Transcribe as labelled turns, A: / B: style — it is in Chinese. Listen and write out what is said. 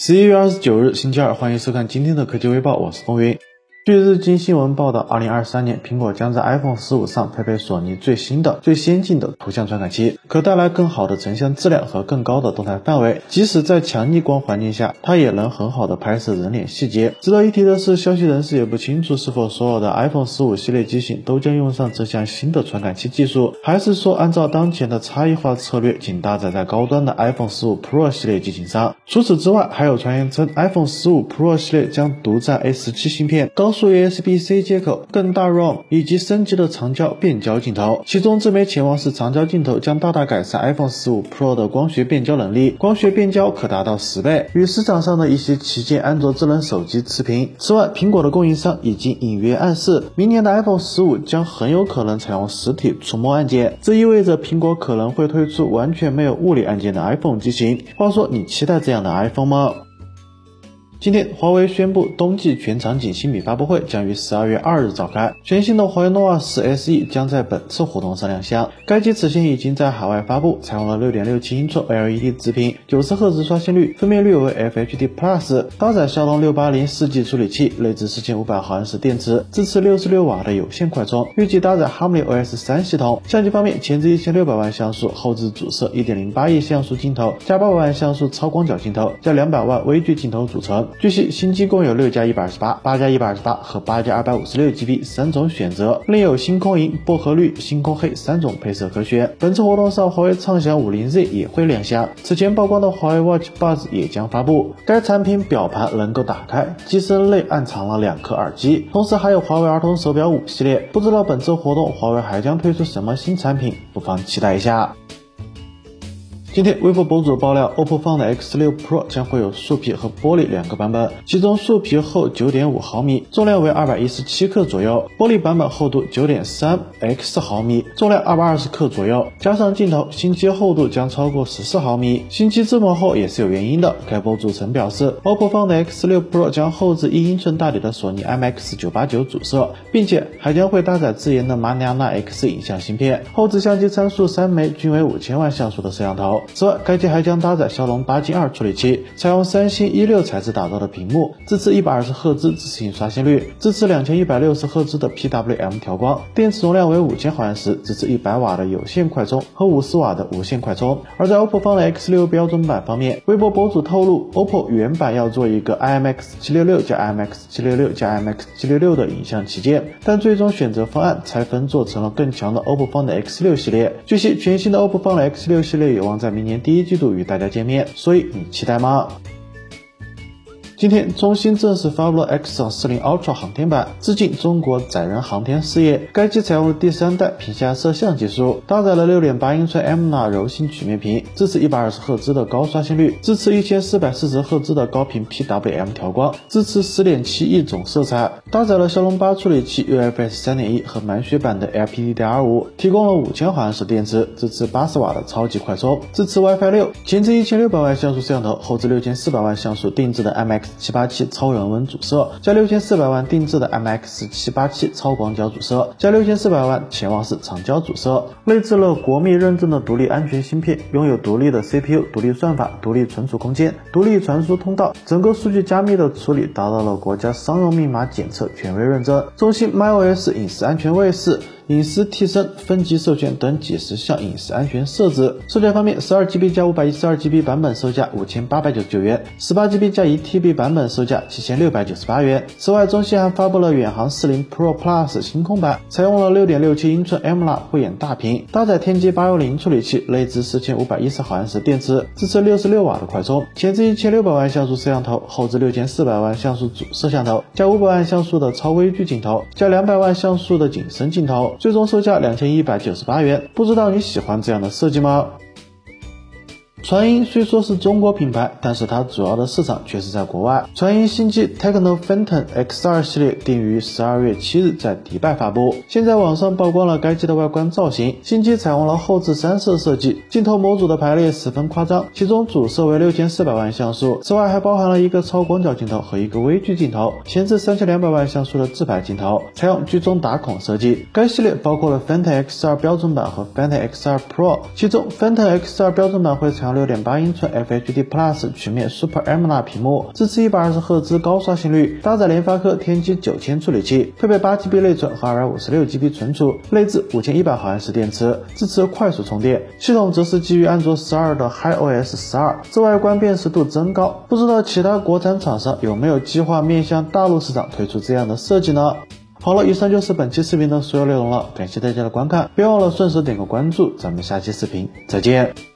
A: 十一月二十九日，星期二，欢迎收看今天的科技微报，我是风云。据日经新闻报道，二零二三年苹果将在 iPhone 十五上配备索尼最新的、最先进的图像传感器，可带来更好的成像质量和更高的动态范围。即使在强逆光环境下，它也能很好的拍摄人脸细节。值得一提的是，消息人士也不清楚是否所有的 iPhone 十五系列机型都将用上这项新的传感器技术，还是说按照当前的差异化策略，仅搭载在高端的 iPhone 十五 Pro 系列机型上。除此之外，还有传言称 iPhone 十五 Pro 系列将独占 A 十七芯片、高。速 USB-C 接口、更大 ROM 以及升级的长焦变焦镜头，其中自媒潜望式长焦镜头将大大改善 iPhone 15 Pro 的光学变焦能力，光学变焦可达到十倍，与市场上的一些旗舰安卓智能手机持平。此外，苹果的供应商已经隐约暗示，明年的 iPhone 15将很有可能采用实体触摸按键，这意味着苹果可能会推出完全没有物理按键的 iPhone 机型。话说，你期待这样的 iPhone 吗？今天，华为宣布冬季全场景新品发布会将于十二月二日召开。全新的华为 nova 10 SE 将在本次活动上亮相。该机此前已经在海外发布，采用了六点六七英寸 LED 直屏，九十赫兹刷新率，分辨率为 FHD Plus，搭载骁龙六八零四 G 处理器，内置四千五百毫安时电池，支持六十六瓦的有线快充，预计搭载 HarmonyOS 三系统。相机方面，前置一千六百万像素，后置主摄一点零八亿像素镜头加八百万像素超广角镜头加两百万微距镜头组成。据悉，新机共有六加一百二十八、八加一百二十八和八加二百五十六 GB 三种选择，另有星空银、薄荷绿、星空黑三种配色可选。本次活动上，华为畅享五零 Z 也会亮相。此前曝光的华为 Watch Buds 也将发布。该产品表盘能够打开，机身内暗藏了两颗耳机，同时还有华为儿童手表五系列。不知道本次活动华为还将推出什么新产品，不妨期待一下。今天，微博博主爆料，OPPO Find X6 Pro 将会有树皮和玻璃两个版本，其中树皮厚9.5毫米，重量为217克左右；玻璃版本厚度 9.3x 毫米，重量220克左右。加上镜头，新机厚度将超过14毫米。新机这么厚也是有原因的。该博主曾表示，OPPO Find X6 Pro 将后置一英寸大底的索尼 IMX989 主摄，并且还将会搭载自研的马里亚纳 X 影像芯片，后置相机参数三枚，均为五千万像素的摄像头。此外，该机还将搭载骁龙八 Gen 二处理器，采用三星一六材质打造的屏幕，支持一百二十赫兹自适应刷新率，支持两千一百六十赫兹的 PWM 调光，电池容量为五千毫安时，支持一百瓦的有线快充和五十瓦的无线快充。而在 OPPO 方的 X 六标准版方面，微博博主透露，OPPO 原版要做一个 IMX 七六六加 IMX 七六六加 IMX 七六六的影像旗舰，但最终选择方案拆分做成了更强的 OPPO 方的 X 六系列。据悉，全新的 OPPO 方的 X 六系列有望在明年第一季度与大家见面，所以你期待吗？今天，中兴正式发布了 Exon 40 Ultra 航天版，致敬中国载人航天事业。该机采用了第三代屏下摄像技术，搭载了6.8英寸 ml 柔性曲面屏，支持一百二十赫兹的高刷新率，支持一千四百四十赫兹的高频 PWM 调光，支持10.7亿种色彩，搭载了骁龙八处理器 UFS 3.1和满血版的 LPDDR5，提供了5000毫安时电池，支持80瓦的超级快充，支持 WiFi 6，前置1600万像素摄像头，后置6400万像素定制的 IMX。七八七超人文主摄加六千四百万定制的 MX 七八七超广角主摄加六千四百万潜望式长焦主摄，内置了国密认证的独立安全芯片，拥有独立的 CPU、独立算法、独立存储空间、独立传输通道，整个数据加密的处理达到了国家商用密码检测权威认证。中兴 MyOS 隐私安全卫士。隐私替身、分级授权等几十项隐私安全设置。售价方面，十二 GB 加五百一十二 GB 版本售价五千八百九十九元，十八 GB 加一 TB 版本售价七千六百九十八元。此外，中兴还发布了远航四零 Pro Plus 星空版，采用了六点六七英寸 AMOLED 慧眼大屏，搭载天玑八幺零处理器，内置四千五百一十毫安时电池，支持六十六瓦的快充，前置一千六百万像素摄像头，后置六千四百万像素主摄像头，加五百万像素的超微距镜头，加两百万像素的景深镜头。最终售价两千一百九十八元，不知道你喜欢这样的设计吗？传音虽说是中国品牌，但是它主要的市场却是在国外。传音新机 Techno Phantom X2 系列定于十二月七日在迪拜发布。现在网上曝光了该机的外观造型，新机采用了后置三摄设计，镜头模组的排列十分夸张，其中主摄为六千四百万像素，此外还包含了一个超广角镜头和一个微距镜头，前置三千两百万像素的自拍镜头，采用居中打孔设计。该系列包括了 Phantom X2 标准版和 Phantom X2 Pro，其中 Phantom X2 标准版会采强6.8英寸 FHD Plus 曲面 Super AMOLED 屏幕，支持一百二十赫兹高刷新率，搭载联发科天玑9000处理器，配备 8GB 内存和 256GB 存储，内置五千一百毫安时电池，支持快速充电。系统则是基于安卓12的 HiOS 12，自外观辨识度增高。不知道其他国产厂商有没有计划面向大陆市场推出这样的设计呢？好了，以上就是本期视频的所有内容了，感谢大家的观看，别忘了顺手点个关注，咱们下期视频再见。